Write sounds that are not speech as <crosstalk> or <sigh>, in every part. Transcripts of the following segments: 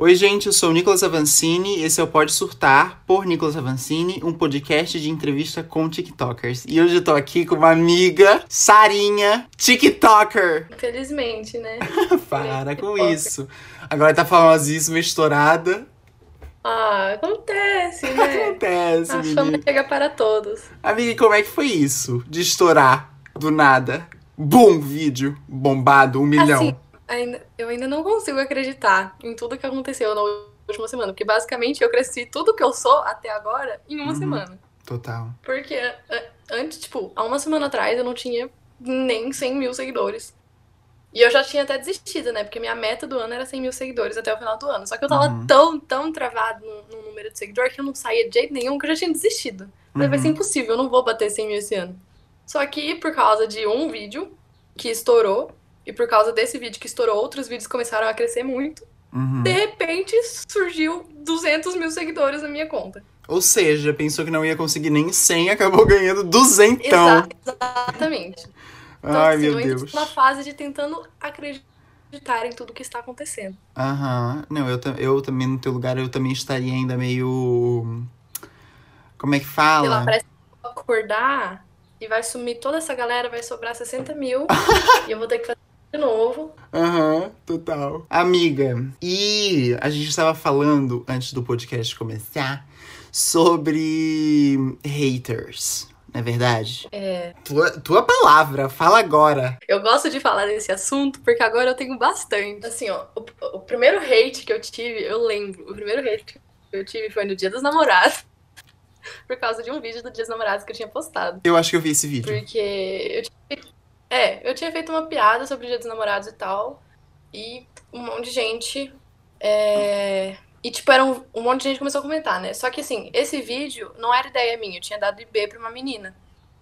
Oi, gente, eu sou o Nicolas Avancini, esse é o Pode Surtar, por Nicolas Avancini, um podcast de entrevista com TikTokers. E hoje eu tô aqui com uma amiga, Sarinha, TikToker. Infelizmente, né? <laughs> Para com isso. Agora tá famosíssima, estourada. Ah, acontece, né? <laughs> Acontece, A menina. fama chega para todos. Amiga, como é que foi isso? De estourar do nada? Bum, vídeo bombado, um milhão. Assim, ainda, eu ainda não consigo acreditar em tudo que aconteceu na última semana. Porque basicamente eu cresci tudo que eu sou até agora em uma Uhum. semana. Total. Porque antes, tipo, há uma semana atrás eu não tinha nem 100 mil seguidores. E eu já tinha até desistido, né? Porque minha meta do ano era 100 mil seguidores até o final do ano. Só que eu tava Uhum. tão, tão travado no, no número de seguidores que eu não saía de jeito nenhum que eu já tinha desistido. Falei, vai Uhum. ser impossível, eu não vou bater 100 mil esse ano. Só que por causa de um vídeo que estourou, e por causa desse vídeo que estourou, outros vídeos começaram a crescer muito. Uhum. De repente surgiu 200 mil seguidores na minha conta. Ou seja, pensou que não ia conseguir nem 100, acabou ganhando duzentão. Exa- exatamente. Então, Ai, assim, meu Deus. na fase de tentando acreditar em tudo que está acontecendo. Aham. Não, eu, eu também, no teu lugar, eu também estaria ainda meio. Como é que Sei lá, fala? parece que eu vou acordar e vai sumir toda essa galera, vai sobrar 60 mil <laughs> e eu vou ter que fazer de novo. Aham, total. Amiga, e a gente estava falando, antes do podcast começar, sobre haters, não é verdade? É, Tua, tua palavra, fala agora. eu gosto de falar desse assunto porque agora eu tenho bastante. Assim, ó, o, o primeiro hate que eu tive, eu lembro, o primeiro hate que eu tive foi no Dia dos Namorados. <laughs> Por causa de um vídeo do Dia dos Namorados que eu tinha postado. Eu acho que eu vi esse vídeo. Porque eu tinha, é, eu tinha feito uma piada sobre o Dia dos Namorados e tal. E um monte de gente. é, E, tipo, era um, um monte de gente começou a comentar, né? Só que, assim, esse vídeo não era ideia minha. Eu tinha dado IB pra uma menina.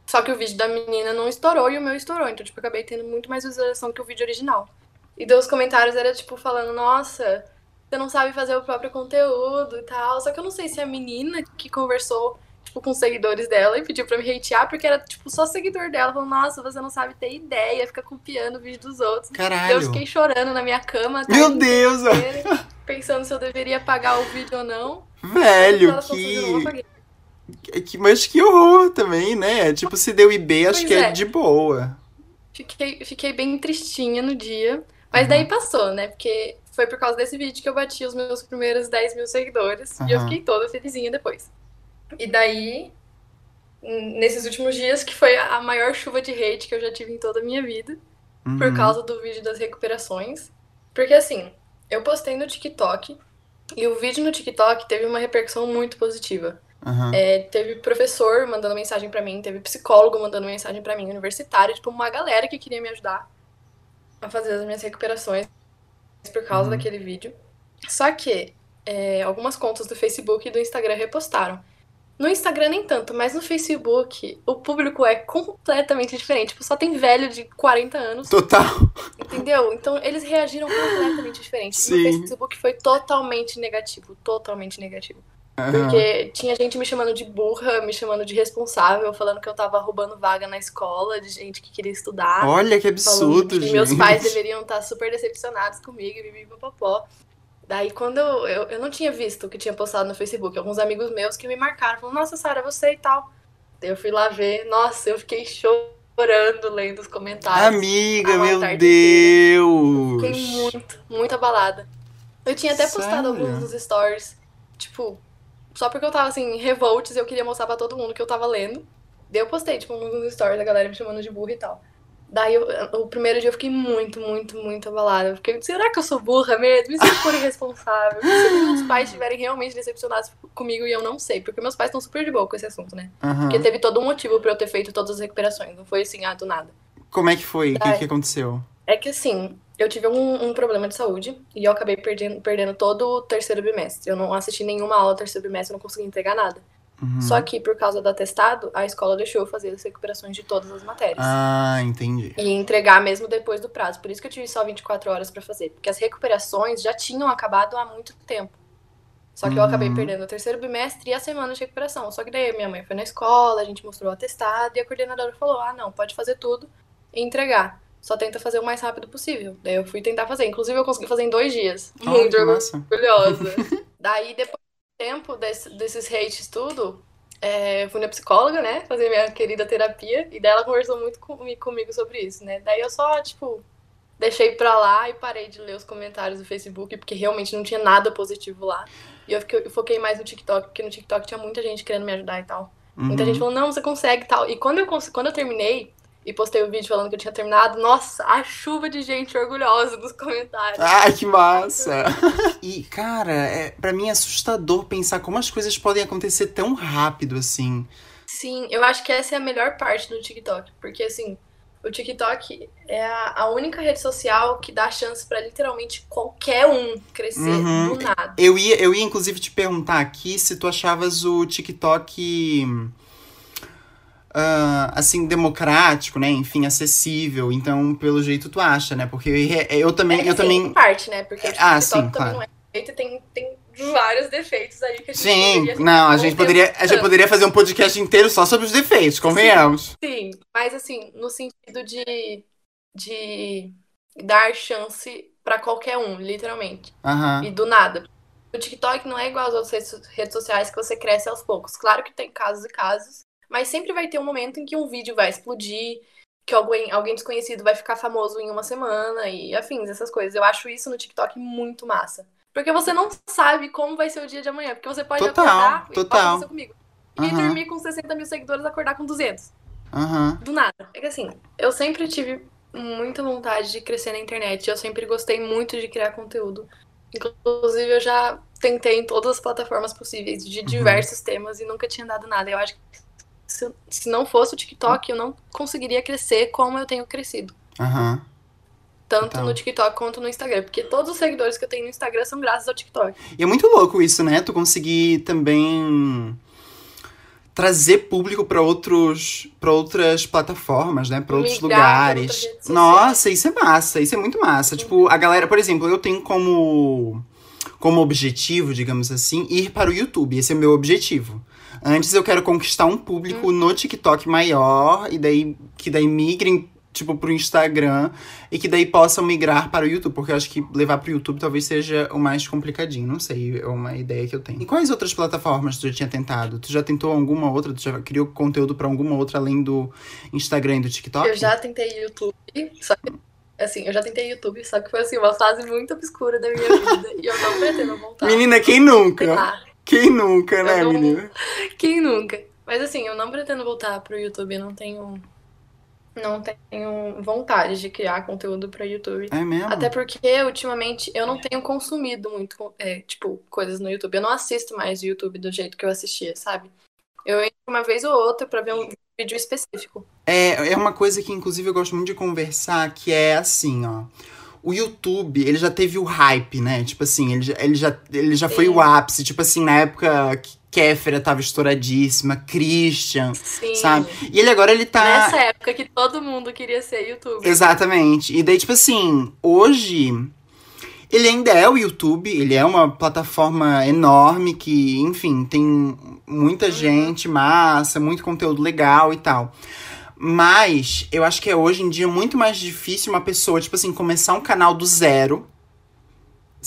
Só que o vídeo da menina não estourou e o meu estourou. Então, tipo, eu acabei tendo muito mais visualização que o vídeo original. E daí os comentários era, tipo, falando: Nossa, você não sabe fazer o próprio conteúdo e tal. Só que eu não sei se a menina que conversou tipo, com seguidores dela e pediu pra me hatear, porque era, tipo, só seguidor dela. Falou, nossa, você não sabe ter ideia, fica copiando o vídeo dos outros. Caralho. Eu fiquei chorando na minha cama. a Meu Deus, inteira, Pensando se eu deveria apagar o vídeo ou não. velho, Ela falou, "Eu não que, apaguei." que. Mas que horror também, né? Tipo, se deu IB, acho Pois que é é. de boa. Fiquei, fiquei bem tristinha no dia. Mas daí passou, né? Porque foi por causa desse vídeo que eu bati os meus primeiros 10 mil seguidores. E eu fiquei toda felizinha depois. E daí, nesses últimos dias, que foi a maior chuva de hate que eu já tive em toda a minha vida. por Uhum. causa do vídeo das recuperações. Porque assim, eu postei no TikTok e o vídeo no TikTok teve uma repercussão muito positiva. Aham. É, teve professor mandando mensagem pra mim, teve psicólogo mandando mensagem pra mim, universitário, tipo, uma galera que queria me ajudar a fazer as minhas recuperações por causa Uhum. daquele vídeo. Só que é, algumas contas do Facebook e do Instagram repostaram. No Instagram nem tanto, mas no Facebook o público é completamente diferente. Tipo, só tem velho de 40 anos Total. Entendeu? Então eles reagiram completamente diferente. Sim. No Facebook foi totalmente negativo, totalmente negativo. Aham. Porque tinha gente me chamando de burra, me chamando de responsável, falando que eu tava roubando vaga na escola de gente que queria estudar. Olha que absurdo, que gente. meus pais deveriam estar super decepcionados comigo, e bibibopopó. Daí, quando eu, eu, eu não tinha visto o que tinha postado no Facebook, alguns amigos meus que me marcaram, falaram, nossa, Sara, você e tal. Daí eu fui lá ver, nossa, eu fiquei chorando lendo os comentários. Amiga, meu Deus. Fiquei muito, muito abalada. Eu tinha até postado alguns dos stories, tipo, só porque eu tava assim, revoltes e eu queria mostrar pra todo mundo que eu tava lendo. Daí eu postei, tipo, alguns stories da galera me chamando de burra e tal. Daí eu- o primeiro dia eu fiquei muito, muito, muito abalada. Eu fiquei, será que eu sou burra mesmo? E se eu for irresponsável? E se meus pais estiverem realmente decepcionados comigo e eu não sei? Porque meus pais estão super de boa com esse assunto, né? Aham. Porque teve todo um motivo pra eu ter feito todas as recuperações. Não foi assim, ah, do nada. Como é que foi? O que, que aconteceu? É que assim, eu tive um, um problema de saúde e eu acabei perdendo, perdendo todo o terceiro bimestre. Eu não assisti nenhuma aula do terceiro bimestre, eu não consegui entregar nada. Uhum. Só que por causa do atestado, a escola deixou eu fazer as recuperações de todas as matérias. Ah, entendi. E entregar mesmo depois do prazo. Por isso que eu tive só 24 horas pra fazer. Porque as recuperações já tinham acabado há muito tempo. Só que eu Uhum. acabei perdendo o terceiro bimestre e a semana de recuperação. Só que daí minha mãe foi na escola, a gente mostrou o atestado e a coordenadora falou: ah, não, pode fazer tudo e entregar. só tenta fazer o mais rápido possível. Daí eu fui tentar fazer. Inclusive, eu consegui fazer em dois dias. Oh, Muito orgulhosa. <laughs> Daí, depois de tempo desse- desses hates tudo, é, eu fui na psicóloga, né? Fazer minha querida terapia. E daí ela conversou muito comigo, comigo sobre isso, né? Daí eu só, tipo, deixei pra lá e parei de ler os comentários do Facebook, porque realmente não tinha nada positivo lá. E eu, fiquei- eu foquei mais no TikTok, porque no TikTok tinha muita gente querendo me ajudar e tal. Muita Uhum. gente falou, não, você consegue e tal. E quando eu, quando eu terminei e postei o vídeo falando que eu tinha terminado, nossa, a chuva de gente orgulhosa nos comentários. Ai, que massa! E, cara, é, pra mim é assustador pensar como as coisas podem acontecer tão rápido assim. Sim, eu acho que essa é a melhor parte do TikTok. Porque, assim, o TikTok é a, única rede social que dá chance pra literalmente qualquer um crescer Uhum. do nada. Eu ia, eu ia, inclusive, te perguntar aqui se tu achavas o TikTok. Ah, assim, democrático, né? Enfim, acessível. Então, pelo jeito, tu acha, né? Porque eu, eu também. É eu assim, também. em parte, né? Porque o TikTok Ah, sim, também claro. não é perfeito e tem, tem vários defeitos aí que a gente Sim, poderia não, a gente poderia, a gente poderia fazer um podcast inteiro só sobre os defeitos, convenhamos. Sim, mas assim, no sentido de, de dar chance pra qualquer um, literalmente. E do nada. O TikTok não é igual às outras redes sociais que você cresce aos poucos. Claro que tem casos e casos, mas sempre vai ter um momento em que um vídeo vai explodir, que alguém, alguém desconhecido vai ficar famoso em uma semana e afins, essas coisas. Eu acho isso no TikTok muito massa. Porque você não sabe como vai ser o dia de amanhã. Porque você pode Total, acordar, total. aconteceu comigo. E Aham. dormir com 60 mil seguidores, acordar com 200. Aham. Do nada. É que assim, eu sempre tive muita vontade de crescer na internet. Eu sempre gostei muito de criar conteúdo. Inclusive, eu já tentei em todas as plataformas possíveis, de diversos temas, e nunca tinha dado nada. Eu acho que se, se não fosse o TikTok, eu não conseguiria crescer como eu tenho crescido. Aham. Tanto Total. no TikTok quanto no Instagram. Porque todos os seguidores que eu tenho no Instagram são graças ao TikTok. E é muito louco isso, né? Tu conseguir também trazer público pra outros para outras plataformas, né? Pra outros lugares. Nossa, isso é massa, isso é muito massa. Tipo, a galera, por exemplo, eu tenho como como objetivo, digamos assim, ir para o YouTube. Esse é o meu objetivo. Antes eu quero conquistar um público no TikTok maior e daí que daí migrem tipo pro Instagram e que daí possam migrar para o YouTube, porque eu acho que levar pro YouTube talvez seja o mais complicadinho, não sei, é uma ideia que eu tenho. E quais outras plataformas tu já tinha tentado? Tu já tentou alguma outra? Tu já criou conteúdo para alguma outra além do Instagram e do TikTok? Eu já tentei YouTube, só que, assim, eu já tentei YouTube, só que foi assim, uma fase muito obscura da minha vida. e eu não pretendo voltar. Menina, quem nunca? Quem nunca, né, não- menina? quem nunca? Mas assim, eu não pretendo voltar pro YouTube, eu não tenho. Não tenho vontade de criar conteúdo pra YouTube. É mesmo? Até porque, ultimamente, eu não tenho consumido muito, é, tipo, coisas no YouTube. Eu não assisto mais o YouTube do jeito que eu assistia, sabe? Eu entro uma vez ou outra pra ver um vídeo específico. É, é uma coisa que, inclusive, eu gosto muito de conversar, que é assim, ó. O YouTube, ele já teve o hype, né? Tipo assim, ele já, ele já, ele já foi o ápice. Tipo assim, na época que Kéfera tava estouradíssima, Christian, Sim. sabe? E ele agora, ele tá... Nessa época que todo mundo queria ser youtuber. Exatamente. E daí, tipo assim, hoje ele ainda é o YouTube, ele é uma plataforma enorme que, enfim, tem muita gente massa, muito conteúdo legal e tal. Mas eu acho que é hoje em dia muito mais difícil uma pessoa, tipo assim, começar um canal do zero,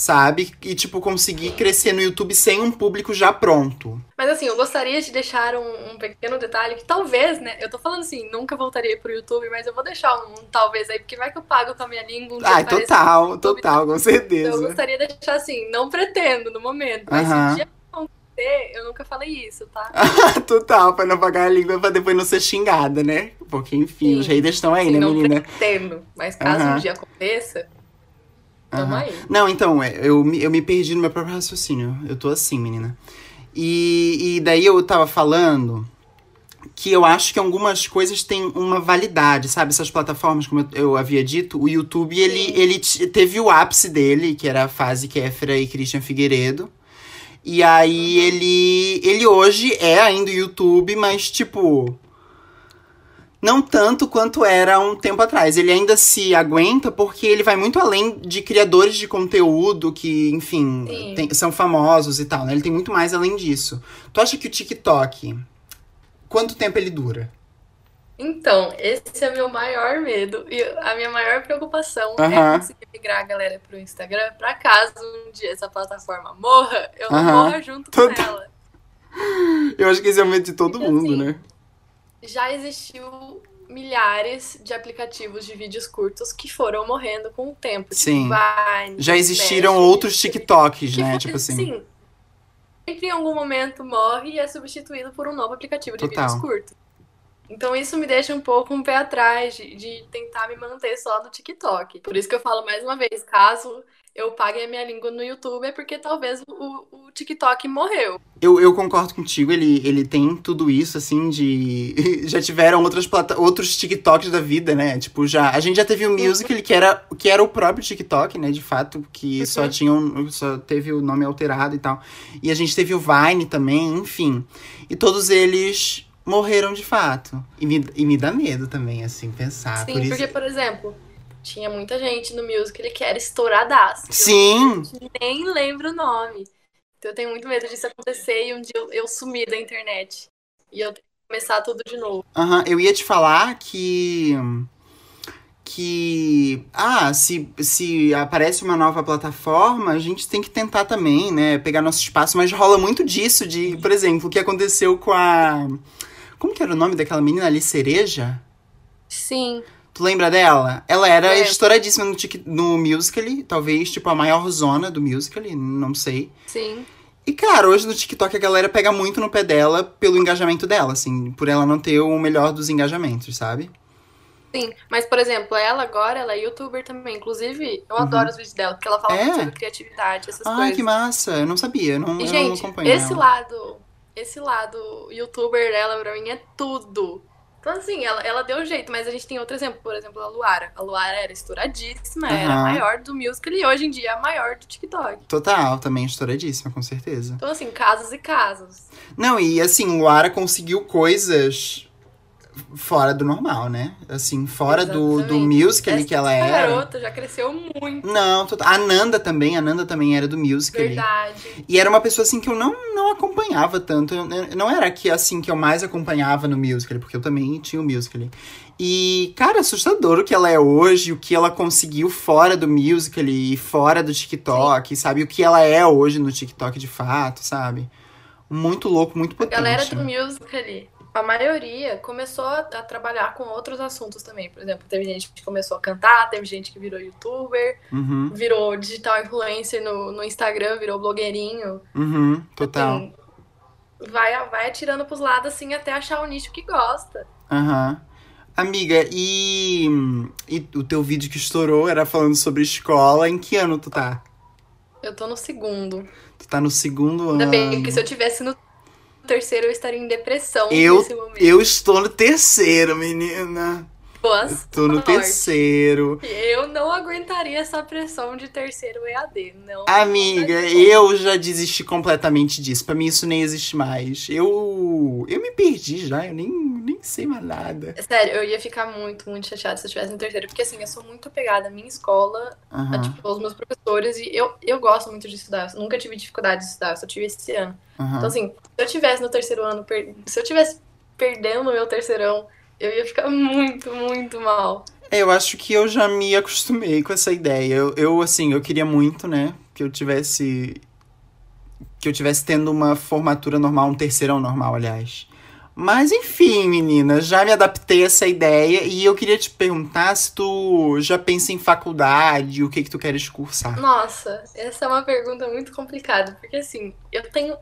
sabe? E, tipo, conseguir crescer no YouTube sem um público já pronto. Mas assim, eu gostaria de deixar um, um pequeno detalhe que talvez, né? Eu tô falando assim, nunca voltaria pro YouTube, mas eu vou deixar um, talvez aí, porque vai que eu pago com a minha língua. Um Ai, total, total, com Então, eu certeza. gostaria de deixar assim, não pretendo no momento, mas se Aham. um dia acontecer, eu nunca falei isso, tá? <laughs> Total, pra não pagar a língua pra depois não ser xingada, né? Porque, enfim, Sim. os haters estão aí, Assim, né, não menina? pretendo, mas caso Aham. um dia aconteça, tamo aí. Não, então, é, eu, me- eu me perdi no meu próprio raciocínio. Eu tô assim, menina. E, e daí eu tava falando que eu acho que algumas coisas têm uma validade, sabe? Essas plataformas, como eu, eu havia dito, o YouTube, ele, Sim. ele teve o ápice dele, que era a fase Kéfera e Christian Figueiredo. E aí ele, ele hoje é ainda o YouTube, mas tipo... Não tanto quanto era um tempo atrás. Ele ainda se aguenta porque ele vai muito além de criadores de conteúdo que, enfim, tem- são famosos e tal, né? Ele tem muito mais além disso. Tu acha que o TikTok, quanto tempo ele dura? Então, esse é meu maior medo e a minha maior preocupação é conseguir migrar a galera pro Instagram pra caso um dia essa plataforma morra, eu não Aham. morra junto com ela. <laughs> Eu acho que esse é o medo de todo Porque, mundo, assim, né? Já existiu milhares de aplicativos de vídeos curtos que foram morrendo com o tempo. Sim. Tipo Vine, Já existiram Smash, outros TikToks, né? foi- Tipo assim. Sim. Sempre em algum momento morre e é substituído por um novo aplicativo de Total. vídeos curtos. Então isso me deixa um pouco um pé atrás de, de tentar me manter só no TikTok. Por isso que eu falo mais uma vez, caso eu pague a minha língua no YouTube, é porque talvez o, o TikTok morreu. Eu, eu concordo contigo, ele, ele tem tudo isso, assim, de. <laughs> Já tiveram outras plata... outros TikToks da vida, né? Tipo, já. A gente já teve o Musical.ly, que era, que era o próprio TikTok, né? De fato, que só Uhum. tinha um- só teve o nome alterado e tal. E a gente teve o Vine também, enfim. E todos eles morreram de fato. E me, e me dá medo também, assim, pensar. Sim, por isso... porque, por exemplo, tinha muita gente no Musical.ly que era estouradaço. Sim! Eu nem lembro o nome. Então eu tenho muito medo disso acontecer e um dia eu, eu sumir da internet. E eu começar tudo de novo. Aham, eu ia te falar que. Que. Ah, se, se aparece uma nova plataforma, a gente tem que tentar também, né? Pegar nosso espaço, mas rola muito disso, de, por exemplo, o que aconteceu com a. Como que era o nome daquela menina ali, Cereja? Sim. Tu lembra dela? Ela era É. estouradíssima no, tic- no Musical.ly, talvez, tipo, a maior zona do Musical.ly, não sei. Sim. E, cara, hoje no TikTok a galera pega muito no pé dela pelo engajamento dela, assim, por ela não ter o melhor dos engajamentos, sabe? Sim. Mas, por exemplo, ela agora, ela é youtuber também. Inclusive, eu Uhum. adoro os vídeos dela, porque ela fala É? muito sobre criatividade, essas Ah, coisas. que massa. Eu não sabia. Eu não, E, eu não gente, acompanho esse ela. lado, esse lado youtuber dela pra mim é tudo. Então, assim, ela, ela deu jeito, mas a gente tem outro exemplo, por exemplo, a Luara. A Luara era estouradíssima, era a maior do musical e hoje em dia é a maior do TikTok. Total, também estouradíssima, com certeza. Então, assim, casos e casos. Não, e assim, Luara conseguiu coisas fora do normal, né? Assim, fora do, do Exatamente. musical Essa que ela essa era. garota já cresceu muito. Não, a Nanda também, a Nanda também era do musical. Verdade. E era uma pessoa assim que eu não, não acompanhava tanto. Eu- não era que assim que eu mais acompanhava no musical, porque eu também tinha o musical. E, cara, assustador o que ela é hoje, o que ela conseguiu fora do musical e fora do TikTok, sabe? O que ela é hoje no TikTok de fato, sabe? Muito louco, muito A potente. galera do musical, a maioria começou a, a trabalhar com outros assuntos também. Por exemplo, teve gente que começou a cantar, teve gente que virou youtuber, Uhum, virou digital influencer no, no Instagram, virou blogueirinho. uhum, total. Assim, vai, vai atirando pros lados assim até achar o nicho que gosta. Aham. Amiga, e, e o teu vídeo que estourou era falando sobre escola. Em que ano tu tá? Eu tô no segundo. Tu tá no segundo Ainda ano. bem que se eu tivesse no terceiro eu estaria em depressão Eu- nesse momento. Eu estou no terceiro, menina. Boas Tô no sorte. terceiro. Eu não aguentaria essa pressão de terceiro EAD, não. Amiga, eu já desisti completamente disso. Pra mim isso nem existe mais. Eu eu me perdi já, eu nem, nem sei mais nada. Sério, eu ia ficar muito, muito chateada se eu estivesse no terceiro. Porque assim, eu sou muito apegada à minha escola, a, Aham, tipo, aos meus professores, e eu, eu gosto muito de estudar. Eu nunca tive dificuldade de estudar, eu só tive esse ano. aham. Então, assim, se eu tivesse no terceiro ano, se eu tivesse perdendo o meu terceirão, eu ia ficar muito, muito mal. É, eu acho que eu já me acostumei com essa ideia. Eu, eu, assim, eu queria muito, né, que eu tivesse. Que eu tivesse tendo uma formatura normal, um terceirão normal, aliás. Mas enfim, menina, já me adaptei a essa ideia e eu queria te perguntar se tu já pensa em faculdade, o que que tu queres cursar. Nossa, essa é uma pergunta muito complicada, porque assim, eu tenho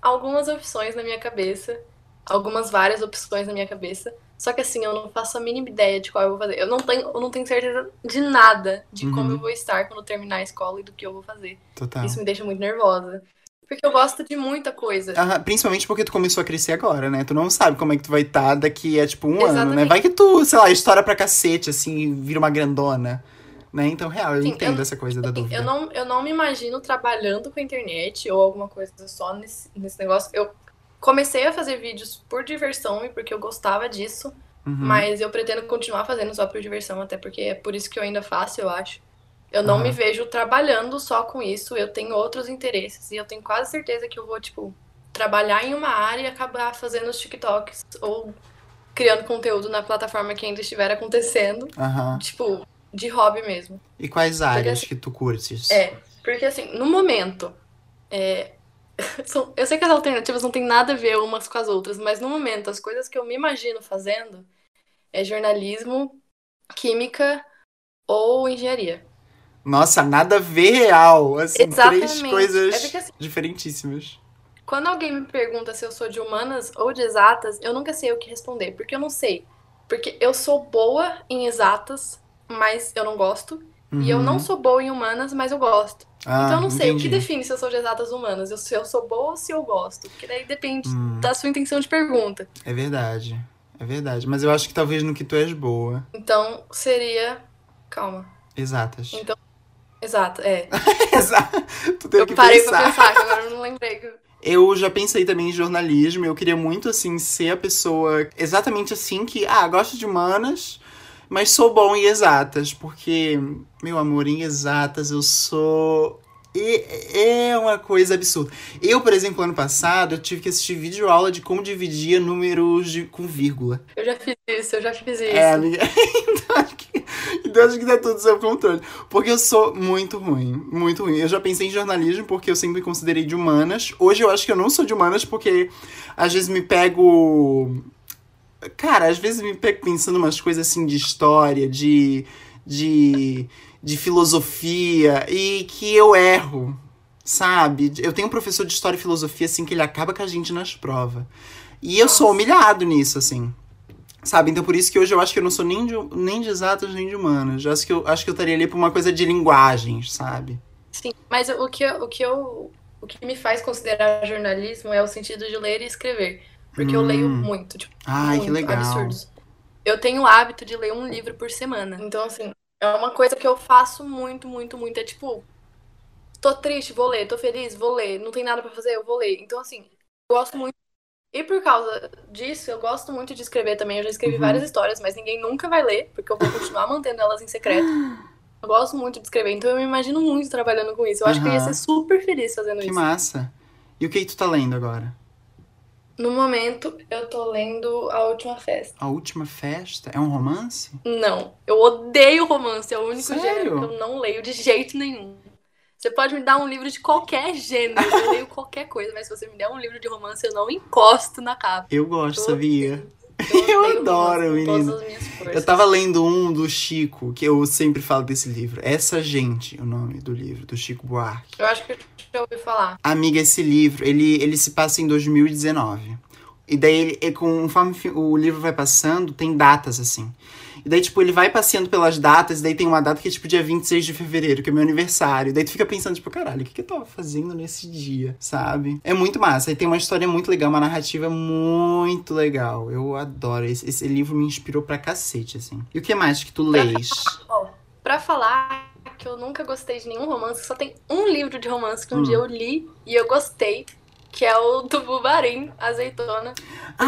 algumas opções na minha cabeça, algumas várias opções na minha cabeça, só que assim, eu não faço a mínima ideia de qual eu vou fazer. Eu não tenho, eu não tenho certeza de nada de como Uhum. eu vou estar quando terminar a escola e do que eu vou fazer. Total. Isso me deixa muito nervosa. Porque eu gosto de muita coisa. Aham, principalmente porque tu começou a crescer agora, né? Tu não sabe como é que tu vai estar daqui a, tipo, um ano, né? Exatamente. Vai que tu, sei lá, estoura pra cacete, assim, vira uma grandona. Né? Então, real, eu Sim, entendo eu- essa coisa da dúvida. Eu não, eu não me imagino trabalhando com a internet ou alguma coisa só nesse, nesse negócio. Eu comecei a fazer vídeos por diversão e porque eu gostava disso, Uhum. mas eu pretendo continuar fazendo só por diversão, até porque é por isso que eu ainda faço, eu acho. Eu não Aham. me vejo trabalhando só com isso, eu tenho outros interesses e eu tenho quase certeza que eu vou, tipo, trabalhar em uma área e acabar fazendo os TikToks ou criando conteúdo na plataforma que ainda estiver acontecendo. Aham. Tipo, de hobby mesmo. E quais áreas assim- que tu curtes? É, porque assim, no momento, é, <laughs> são- eu sei que as alternativas não têm nada a ver umas com as outras, mas no momento, as coisas que eu me imagino fazendo é jornalismo, química ou engenharia. Nossa, nada a ver real. Assim, três Exatamente. coisas É porque assim, diferentíssimas. quando alguém me pergunta se eu sou de humanas ou de exatas, eu nunca sei o que responder, porque eu não sei. Porque eu sou boa em exatas, mas eu não gosto. E eu Uhum. não sou boa em humanas, mas eu gosto. Ah, Então eu não sei o que define se eu sou de exatas humanas. Eu- Se eu sou boa ou se eu gosto. Porque daí depende Hum. da sua intenção de pergunta. É verdade. É verdade. Mas eu acho que talvez no que tu és boa. Então seria. Calma. Exatas. Então, Exato, é. <laughs> Exato. tu teve Eu que parei pensar. pra pensar, que agora eu não lembrei. Eu já pensei também em jornalismo. Eu queria muito, assim, ser a pessoa exatamente assim que, ah, gosto de humanas, mas sou bom em exatas. Porque, meu amor, em exatas eu sou. e- É uma coisa absurda. Eu, por exemplo, ano passado, eu tive que assistir vídeo aula de como dividia números de- com vírgula. Eu já fiz isso, eu já fiz isso. É, amiga. <laughs> então, acho que, então acho que tá tudo sob controle. Porque eu sou muito ruim. Muito ruim. Eu já pensei em jornalismo porque eu sempre me considerei de humanas. Hoje eu acho que eu não sou de humanas porque às vezes me pego. Cara, às vezes me pego pensando umas coisas assim de história, de. de. de filosofia e que eu erro. Sabe? Eu tenho um professor de história e filosofia, assim, que ele acaba com a gente nas provas. E eu sou humilhado nisso, assim. Sabe? Então por isso que hoje eu acho que eu não sou nem de, nem de exatas nem de humanas. Eu acho que eu acho que eu estaria ali por uma coisa de linguagens, sabe? Sim, mas o que, eu- o que eu. O que me faz considerar jornalismo é o sentido de ler e escrever. Porque eu Hum. leio muito, tipo, Ai, que muito, legal. absurdos. Eu tenho o hábito de ler um livro por semana. Então, assim, é uma coisa que eu faço muito, muito, muito. É tipo, tô triste, vou ler. Tô feliz, vou ler. Não tem nada pra fazer, eu vou ler. Então, assim, eu gosto muito. E por causa disso, eu gosto muito de escrever também. Eu já escrevi Uhum. várias histórias, mas ninguém nunca vai ler, porque eu vou continuar mantendo elas em secreto. <gasps> Eu gosto muito de escrever, então eu me imagino muito trabalhando com isso. Eu acho que eu ia ser super feliz fazendo Que isso. massa. E o que, que tu tá lendo agora? No momento, eu tô lendo A Última Festa. A Última Festa? É um romance? Não, eu odeio romance, é o único Sério? gênero que eu não leio de jeito nenhum. Você pode me dar um livro de qualquer gênero, eu leio qualquer coisa, mas se você me der um livro de romance, eu não encosto na capa. Eu gosto, Eu sabia? Eu, Eu adoro, forças. Eu tava lendo um do Chico, que eu sempre falo desse livro. Essa Gente, o nome do livro, do Chico Buarque. Eu acho que eu já ouvi falar. Amiga, esse livro, ele, ele se passa em 2019. E daí, ele, ele- conforme fi- o livro vai passando, tem datas, assim. E daí, tipo, ele vai passeando pelas datas, e daí tem uma data que é, tipo, dia 26 de fevereiro, que é meu aniversário. E daí tu fica pensando, tipo, caralho, o que, que eu tava fazendo nesse dia, sabe? É muito massa. E tem uma história muito legal, uma narrativa muito legal. Eu adoro. Esse, esse livro me inspirou pra cacete, assim. E o que mais que tu lês? Ó, pra falar que eu nunca gostei de nenhum romance, só tem um livro de romance que um Hum. dia eu li e eu gostei, que é o do Bubarim, Azeitona.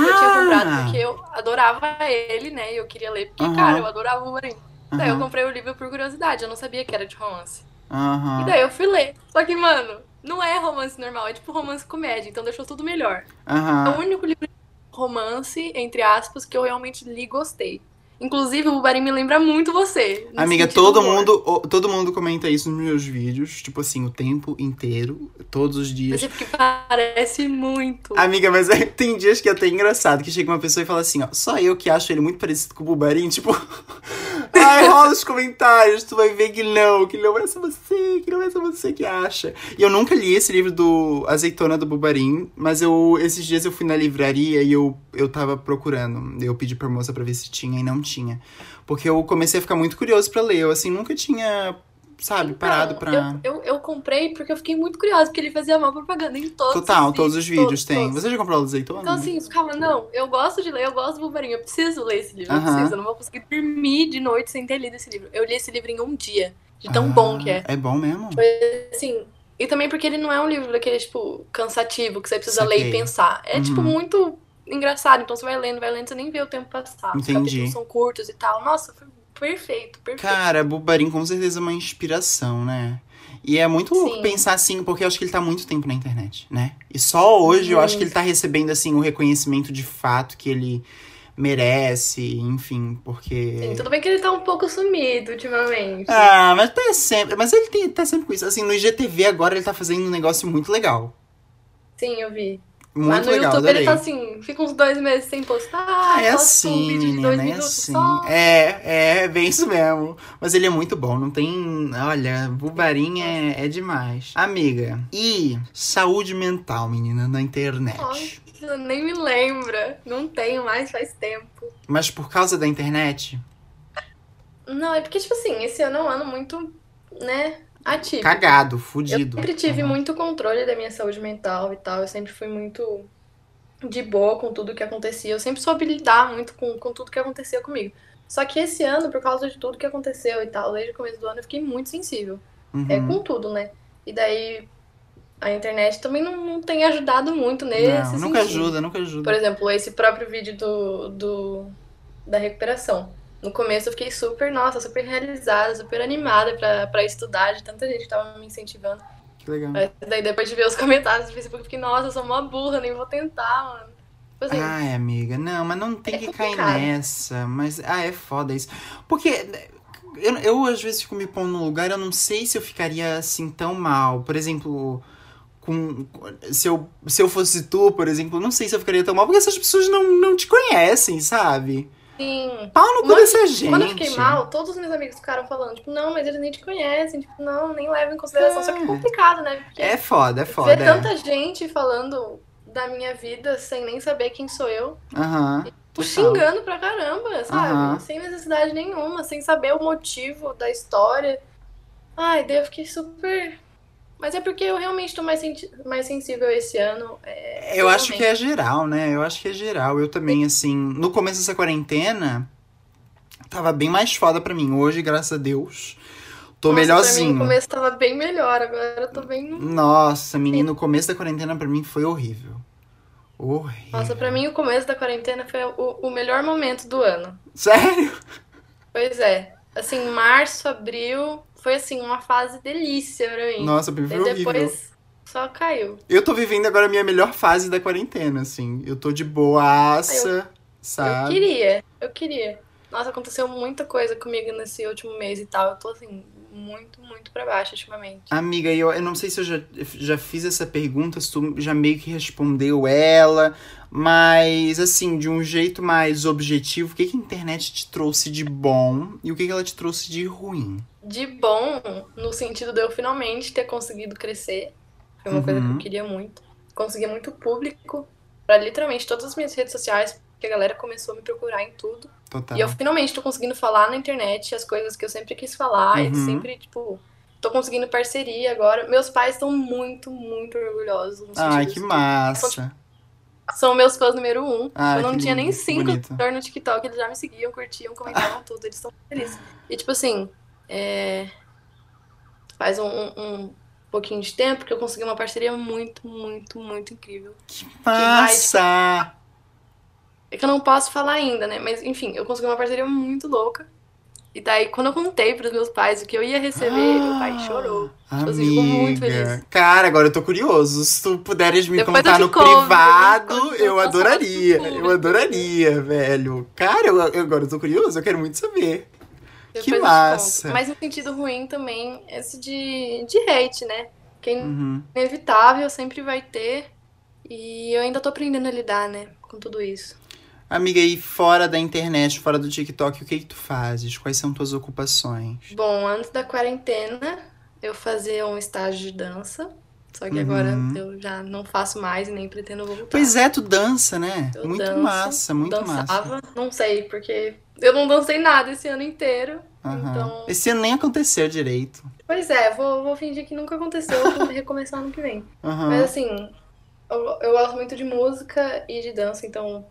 Que eu tinha comprado Ah! porque eu adorava ele, né? E eu queria ler, porque, Aham. cara, eu adorava o Bubarim. Daí eu comprei o livro por curiosidade, eu não sabia que era de romance. aham. E daí eu fui ler. Só que, mano, não é romance normal, é tipo romance comédia, então deixou tudo melhor. É o único livro de romance, entre aspas, que eu realmente li e gostei. Inclusive, o Bubarim me lembra muito você. Amiga, todo humor. mundo, todo mundo comenta isso nos meus vídeos, tipo assim, o tempo inteiro, todos os dias. Mas é porque parece muito. Amiga, mas é- tem dias que é até engraçado, que chega uma pessoa e fala assim, ó, só eu que acho ele muito parecido com o Bubarim, tipo, <laughs> ai, <laughs> rola os comentários, tu vai ver que não, que não é só você, que não é só você que acha. E eu nunca li esse livro do Azeitona do Bubarim, mas eu, esses dias eu fui na livraria e eu, eu tava procurando, eu pedi pra moça pra ver se tinha e não tinha. Porque eu comecei a ficar muito curioso pra ler, eu assim, nunca tinha, sabe, Então, parado pra... Eu, eu, eu comprei porque eu fiquei muito curiosa, porque ele fazia uma propaganda em todos Total, os todos os vídeos todos, tem. todos. Você já comprou o azeitona? Então, assim, calma, não, eu gosto de ler, eu gosto do Wolverine, eu preciso ler esse livro, eu Aham. preciso, eu não vou conseguir dormir de noite sem ter lido esse livro. Eu li esse livro em um dia, de tão bom que é. É bom mesmo? Assim, e também porque ele não é um livro daquele, tipo, cansativo, que você precisa ler Saquei. e pensar. É, tipo, Uhum. muito engraçado, então você vai lendo, vai lendo, você nem vê o tempo passar. Os Entendi. capítulos são curtos e tal. Nossa, foi perfeito, perfeito. Cara, Bubarim com certeza é uma inspiração, né? E é muito louco Sim. pensar assim, porque eu acho que ele tá há muito tempo na internet, né? E só hoje eu acho que ele tá recebendo, assim, o reconhecimento de fato que ele merece, enfim, porque. Sim, tudo bem que ele tá um pouco sumido ultimamente. Ah, mas tá sempre. Mas ele tem, tá sempre com isso. Assim, no IGTV agora ele tá fazendo um negócio muito legal. Sim, eu vi. Muito Mas no legal, YouTube adorei. ele tá assim, fica uns dois meses sem postar. Ah, é um assim, dois menina, é minutos assim. só. É, é, é bem isso mesmo. Mas ele é muito bom, não tem. Olha, Bubarim é, é demais. Amiga, e saúde mental, menina, na internet? Nossa, nem me lembra. Não tenho mais faz tempo. Mas por causa da internet? Não, é porque, tipo assim, esse ano é um ano muito, né, atípico. Cagado, Eu fudido. sempre tive Uhum. muito controle da minha saúde mental e tal. Eu sempre fui muito de boa com tudo que acontecia. Eu sempre soube lidar muito com, com tudo que acontecia comigo. Só que esse ano, por causa de tudo que aconteceu e tal, desde o começo do ano, eu fiquei muito sensível. Uhum. É com tudo, né? E daí a internet também não, não tem ajudado muito nesse Não, nunca sentido. ajuda, nunca ajuda. Por exemplo, esse próprio vídeo do, do da recuperação. No começo eu fiquei super, nossa, super realizada, super animada pra, pra estudar, de tanta gente que tava me incentivando. Que legal. Mas daí depois de ver os <laughs> comentários do Facebook, eu fiquei, nossa, eu sou uma burra, nem vou tentar, mano. Tipo assim, Ai, amiga, não, mas não tem É que cair complicado. nessa. Mas, ah, é foda isso. Porque eu, eu, às vezes, fico me pondo no lugar, eu não sei se eu ficaria assim tão mal. Por exemplo, com, se, eu, se eu fosse tu, por exemplo, não sei se eu ficaria tão mal, porque essas pessoas não, não te conhecem, sabe? Sim. Pau no cu Mas, dessa gente. Quando eu fiquei mal, todos os meus amigos ficaram falando, tipo, não, mas eles nem te conhecem, tipo, não, nem levam em consideração. Só que é complicado, né? Porque É foda, é ver foda. é. tanta gente falando da minha vida sem nem saber quem sou eu. Aham. Tipo, xingando pra caramba, sabe? Sem necessidade nenhuma, sem saber o motivo da história. Ai, daí eu fiquei super. Mas é porque eu realmente tô mais, mais sensível esse ano. É, Eu acho que realmente. é geral, né? Eu acho que é geral. Eu também, assim, no começo dessa quarentena, tava bem mais foda pra mim. Hoje, graças a Deus, tô Nossa, Pra mim, melhorzinho. no começo tava bem melhor, agora eu tô bem. Nossa, menino, o começo da quarentena pra mim foi horrível. Horrível. Nossa, pra mim o começo da quarentena foi o, o melhor momento do ano. Sério? Pois é. Assim, março, abril, foi assim, uma fase delícia pra mim. Nossa, pra mim foi Daí horrível. depois só caiu. Eu tô vivendo agora a minha melhor fase da quarentena, assim. Eu tô de boaça, Eu sabe? queria, eu queria. Nossa, aconteceu muita coisa comigo nesse último mês e tal. Eu tô assim, muito, muito pra baixo ultimamente. Amiga, eu, eu não sei se eu já, já fiz essa pergunta, se tu já meio que respondeu ela, mas assim, de um jeito mais objetivo, o que, que a internet te trouxe de bom e o que, que ela te trouxe de ruim? De bom, no sentido de eu finalmente ter conseguido crescer. Foi uma coisa que Uhum. eu queria muito. Consegui muito público pra literalmente todas as minhas redes sociais, porque a galera começou a me procurar em tudo. Total. E eu finalmente tô conseguindo falar na internet as coisas que eu sempre quis falar. E Uhum. sempre, tipo, tô conseguindo parceria agora. Meus pais estão muito, muito orgulhosos. Ai, que de- massa. São meus fãs número um. Ai, eu não que tinha nem lindo, cinco bonito. seguidores no TikTok, eles já me seguiam, curtiam, comentavam tudo. Eles estão felizes. E, tipo assim, é... faz um, um- pouquinho de tempo que eu consegui uma parceria muito, muito, muito incrível. Que vai, massa! É que eu não posso falar ainda, né? Mas, enfim, eu consegui uma parceria muito louca. E daí, quando eu contei pros meus pais o que eu ia receber, meu pai chorou. Tipo assim, ficou muito Amiga, feliz. cara, agora eu tô curioso. Se tu puderes me Depois contar no privado, eu eu adoraria. Eu adoraria, velho. Cara, eu, agora eu tô curioso, eu quero muito saber. Depois Que massa. Mas no sentido ruim também, esse de, de hate, né? Que é Uhum. inevitável, sempre vai ter. E eu ainda tô aprendendo a lidar, né? Com tudo isso. Amiga, e fora da internet, fora do TikTok, o que que tu fazes? Quais são tuas ocupações? Bom, antes da quarentena, eu fazia um estágio de dança. Só que Uhum. agora eu já não faço mais e nem pretendo voltar. Pois é, tu dança, né? Eu muito danço, massa, muito dançava, massa. não sei, porque eu não dancei nada esse ano inteiro. Aham. Então, Esse ano nem aconteceu direito. pois é, vou, vou fingir que nunca aconteceu, vou recomeçar ano que vem. Aham. Mas assim, eu, eu gosto muito de música e de dança, então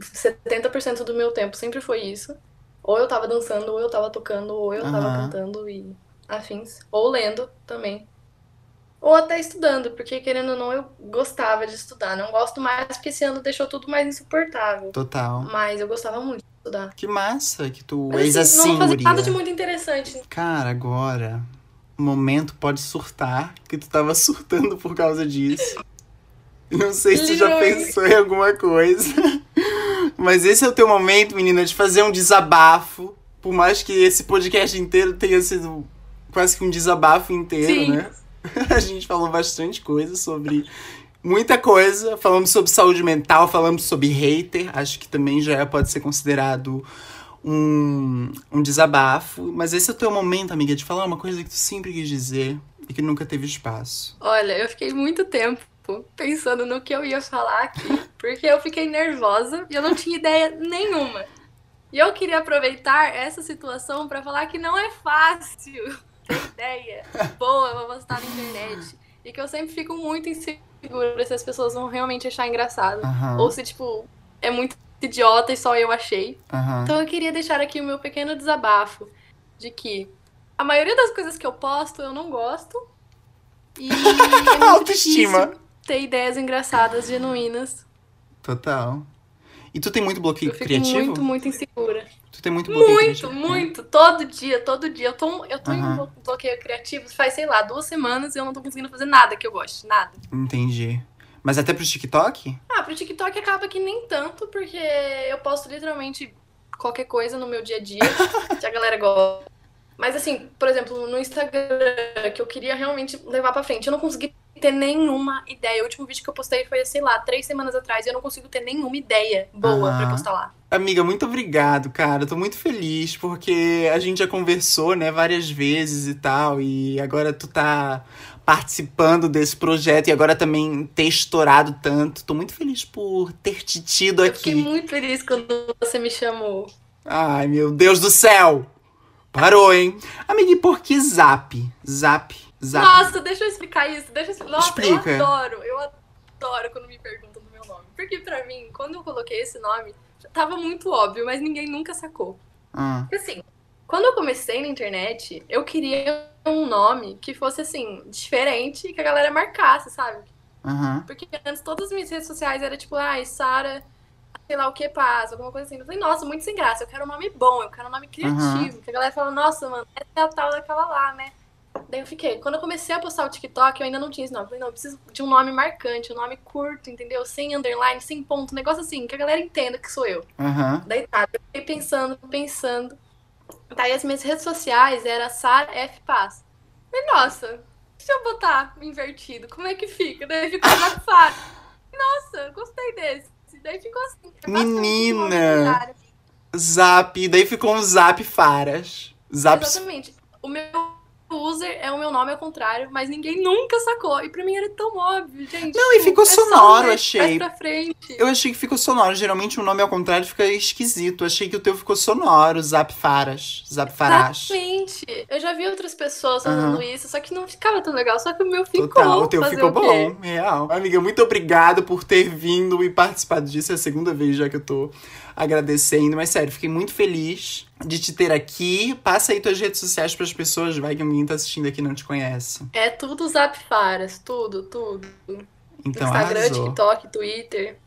70% do meu tempo sempre foi isso. Ou eu tava dançando, ou eu tava tocando, ou eu tava Aham. cantando e afins. Ou lendo também. Ou até estudando, porque querendo ou não, eu gostava de estudar. Não gosto mais porque esse ano deixou tudo mais insuportável. Total. Mas eu gostava muito de estudar. Que massa que tu Mas és assim, assim, não fazia guria. nada de muito interessante. Cara, agora, o momento pode surtar, que tu tava <laughs> surtando por causa disso. Não sei se tu já pensou em alguma coisa. Mas esse é o teu momento, menina, de fazer um desabafo. Por mais que esse podcast inteiro tenha sido quase que um desabafo inteiro, Sim. né? <laughs> A gente falou bastante coisa sobre muita coisa. Falamos sobre saúde mental, falamos sobre hater. Acho que também já pode ser considerado um, um desabafo. Mas esse é o teu momento, amiga, de falar uma coisa que tu sempre quis dizer e que nunca teve espaço. Olha, eu fiquei muito tempo pensando no que eu ia falar aqui, <laughs> porque eu fiquei nervosa e eu não tinha ideia nenhuma. E eu queria aproveitar essa situação pra falar que não é fácil <laughs> ter ideia boa pra postar na internet. E que eu sempre fico muito insegura se as pessoas vão realmente achar engraçado. Aham. Ou se, tipo, é muito idiota e só eu achei. Aham. Então eu queria deixar aqui o meu pequeno desabafo de que a maioria das coisas que eu posto eu não gosto. E é <laughs> Autoestima. difícil ter ideias engraçadas, genuínas. Total. E tu tem muito bloqueio Eu fico criativo? muito, muito insegura. Tu tem muito bloqueio Muito, criativo? muito. Todo dia, todo dia. Eu tô, eu tô em um blo- bloqueio criativo faz, sei lá, duas semanas e eu não tô conseguindo fazer nada que eu goste. Nada. Entendi. Mas até pro TikTok? Ah, pro TikTok acaba que nem tanto, porque eu posto literalmente qualquer coisa no meu dia a dia, <laughs> que a galera gosta. Mas assim, por exemplo, no Instagram, que eu queria realmente levar pra frente, eu não consegui ter nenhuma ideia. O último vídeo que eu postei foi, sei lá, três semanas atrás, e eu não consigo ter nenhuma ideia boa Aham. pra postar lá. Amiga, muito obrigado, cara. Eu tô muito feliz porque a gente já conversou, né, várias vezes e tal. E agora tu tá participando desse projeto e agora também ter estourado tanto. Tô muito feliz por ter te tido Eu fiquei aqui. muito feliz quando você me chamou. Ai, meu Deus do céu! Parou, hein? Amiga, e por que Zap? Zap? Zap? Nossa, deixa eu explicar isso. Deixa eu expli- Nossa, Explica. eu adoro. Eu adoro quando me perguntam do meu nome. Porque pra mim, quando eu coloquei esse nome, já tava muito óbvio, mas ninguém nunca sacou. Ah, Porque assim, quando eu comecei na internet, eu queria um nome que fosse assim, diferente e que a galera marcasse, sabe? aham. Porque antes todas as minhas redes sociais era tipo, ai, Sara, sei lá o que passa, alguma coisa assim. Eu falei, nossa, muito sem graça, eu quero um nome bom, eu quero um nome criativo. Que a galera fala, nossa, mano, essa é a tal daquela lá, né? Daí eu fiquei. Quando eu comecei a postar o TikTok, eu ainda não tinha esse nome. Eu falei, não, eu preciso de um nome marcante, um nome curto, entendeu? Sem underline, sem ponto, um negócio assim, que a galera entenda que sou eu. Aham. Daí tá, eu fiquei pensando, pensando. Daí as minhas redes sociais era Sara F Paz. Falei, nossa, se eu botar invertido, como é que fica? Daí ficou Zap <laughs> Fara. Nossa, gostei desse. Daí ficou assim. é Menina! Zap. Daí ficou um Zap Faras. Zap. Exatamente. O meu user é o meu nome ao contrário, mas ninguém nunca sacou. E pra mim era tão óbvio, gente. Não, e ficou é sonoro, achei. Pra frente. Eu achei que ficou sonoro. Geralmente o nome ao contrário fica esquisito. Achei que o teu ficou sonoro. Zap Faras. Zap Farás. Exatamente. Eu já vi outras pessoas Aham. fazendo isso, só que não ficava tão legal. Só que o meu ficou. Total, o teu ficou o bom, real. Amiga, muito obrigado por ter vindo e participado disso. É a segunda vez já que eu tô agradecendo. Mas sério, fiquei muito feliz de te ter aqui. Passa aí tuas redes sociais pras pessoas, vai que alguém tá assistindo aqui e não te conhece. É tudo Zap Faras, tudo, tudo. Então, Instagram, arrasou. TikTok, Twitter.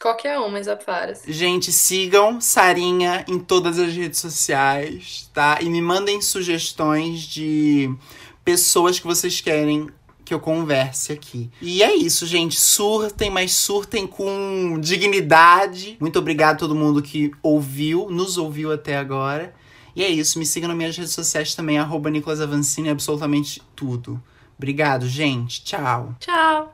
Qualquer um, mas Zap Faras. Gente, sigam Sarinha em todas as redes sociais, tá? E me mandem sugestões de pessoas que vocês querem que eu converse aqui. E é isso, gente. Surtem, mas surtem com dignidade. Muito obrigado a todo mundo que ouviu, nos ouviu até agora. E é isso. Me sigam nas minhas redes sociais também, arroba Nicolas Avancini, absolutamente tudo. Obrigado, gente. Tchau. Tchau!